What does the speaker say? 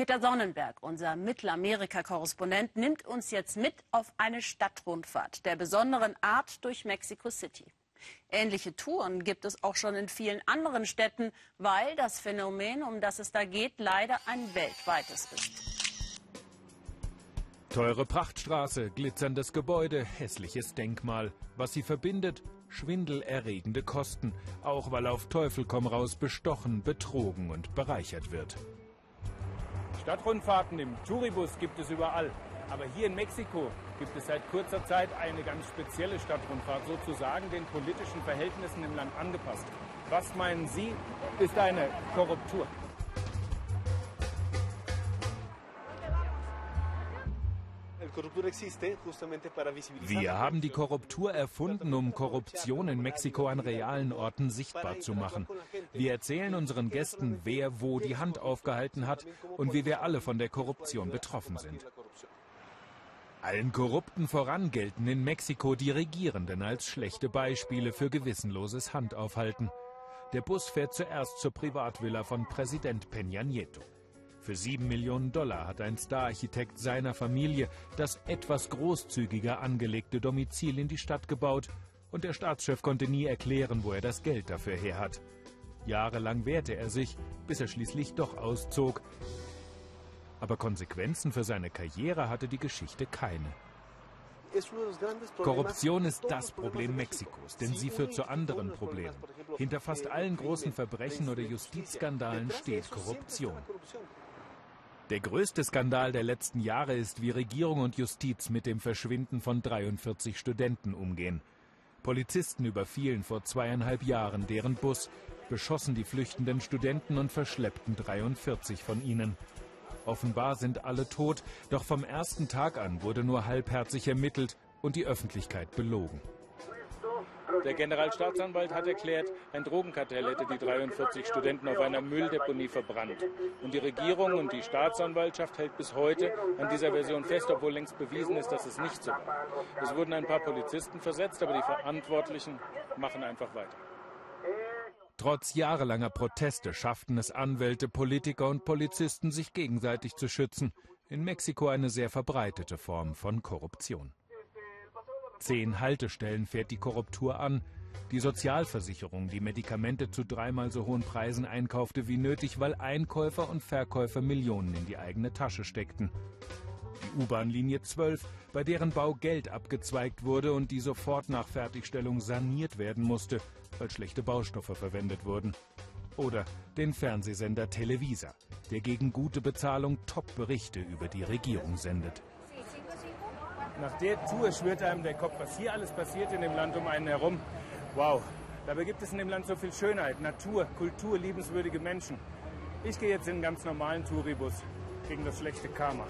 Peter Sonnenberg, unser Mittelamerika-Korrespondent, nimmt uns jetzt mit auf eine Stadtrundfahrt der besonderen Art durch Mexico City. Ähnliche Touren gibt es auch schon in vielen anderen Städten, weil das Phänomen, um das es da geht, leider ein weltweites ist. Teure Prachtstraße, glitzerndes Gebäude, hässliches Denkmal. Was sie verbindet, schwindelerregende Kosten, auch weil auf Teufel komm raus bestochen, betrogen und bereichert wird. Stadtrundfahrten im Touribus gibt es überall. Aber hier in Mexiko gibt es seit kurzer Zeit eine ganz spezielle Stadtrundfahrt, sozusagen den politischen Verhältnissen im Land angepasst. Was meinen Sie, ist eine Korruptur? Wir haben die Korruptur erfunden, um Korruption in Mexiko an realen Orten sichtbar zu machen. Wir erzählen unseren Gästen, wer wo die Hand aufgehalten hat und wie wir alle von der Korruption betroffen sind. Allen Korrupten voran gelten in Mexiko die Regierenden als schlechte Beispiele für gewissenloses Handaufhalten. Der Bus fährt zuerst zur Privatvilla von Präsident Peña Nieto. Für sieben Millionen Dollar hat ein Stararchitekt seiner Familie das etwas großzügiger angelegte Domizil in die Stadt gebaut und der Staatschef konnte nie erklären, wo er das Geld dafür her hat. Jahrelang wehrte er sich, bis er schließlich doch auszog. Aber Konsequenzen für seine Karriere hatte die Geschichte keine. Korruption ist das Problem Mexikos, denn sie führt zu anderen Problemen. Hinter fast allen großen Verbrechen oder Justizskandalen steht Korruption. Der größte Skandal der letzten Jahre ist, wie Regierung und Justiz mit dem Verschwinden von 43 Studenten umgehen. Polizisten überfielen vor zweieinhalb Jahren deren Bus, beschossen die flüchtenden Studenten und verschleppten 43 von ihnen. Offenbar sind alle tot, doch vom ersten Tag an wurde nur halbherzig ermittelt und die Öffentlichkeit belogen. Der Generalstaatsanwalt hat erklärt, ein Drogenkartell hätte die 43 Studenten auf einer Mülldeponie verbrannt. Und die Regierung und die Staatsanwaltschaft hält bis heute an dieser Version fest, obwohl längst bewiesen ist, dass es nicht so war. Es wurden ein paar Polizisten versetzt, aber die Verantwortlichen machen einfach weiter. Trotz jahrelanger Proteste schafften es Anwälte, Politiker und Polizisten, sich gegenseitig zu schützen. In Mexiko eine sehr verbreitete Form von Korruption. Zehn Haltestellen fährt die Korruptur an. Die Sozialversicherung, die Medikamente zu dreimal so hohen Preisen einkaufte wie nötig, weil Einkäufer und Verkäufer Millionen in die eigene Tasche steckten. Die U-Bahn-Linie 12, bei deren Bau Geld abgezweigt wurde und die sofort nach Fertigstellung saniert werden musste, weil schlechte Baustoffe verwendet wurden. Oder den Fernsehsender Televisa, der gegen gute Bezahlung Top-Berichte über die Regierung sendet. Nach der Tour schwirrt einem der Kopf, was hier alles passiert in dem Land um einen herum. Wow, dabei gibt es in dem Land so viel Schönheit, Natur, Kultur, liebenswürdige Menschen. Ich gehe jetzt in einen ganz normalen Touribus gegen das schlechte Karma.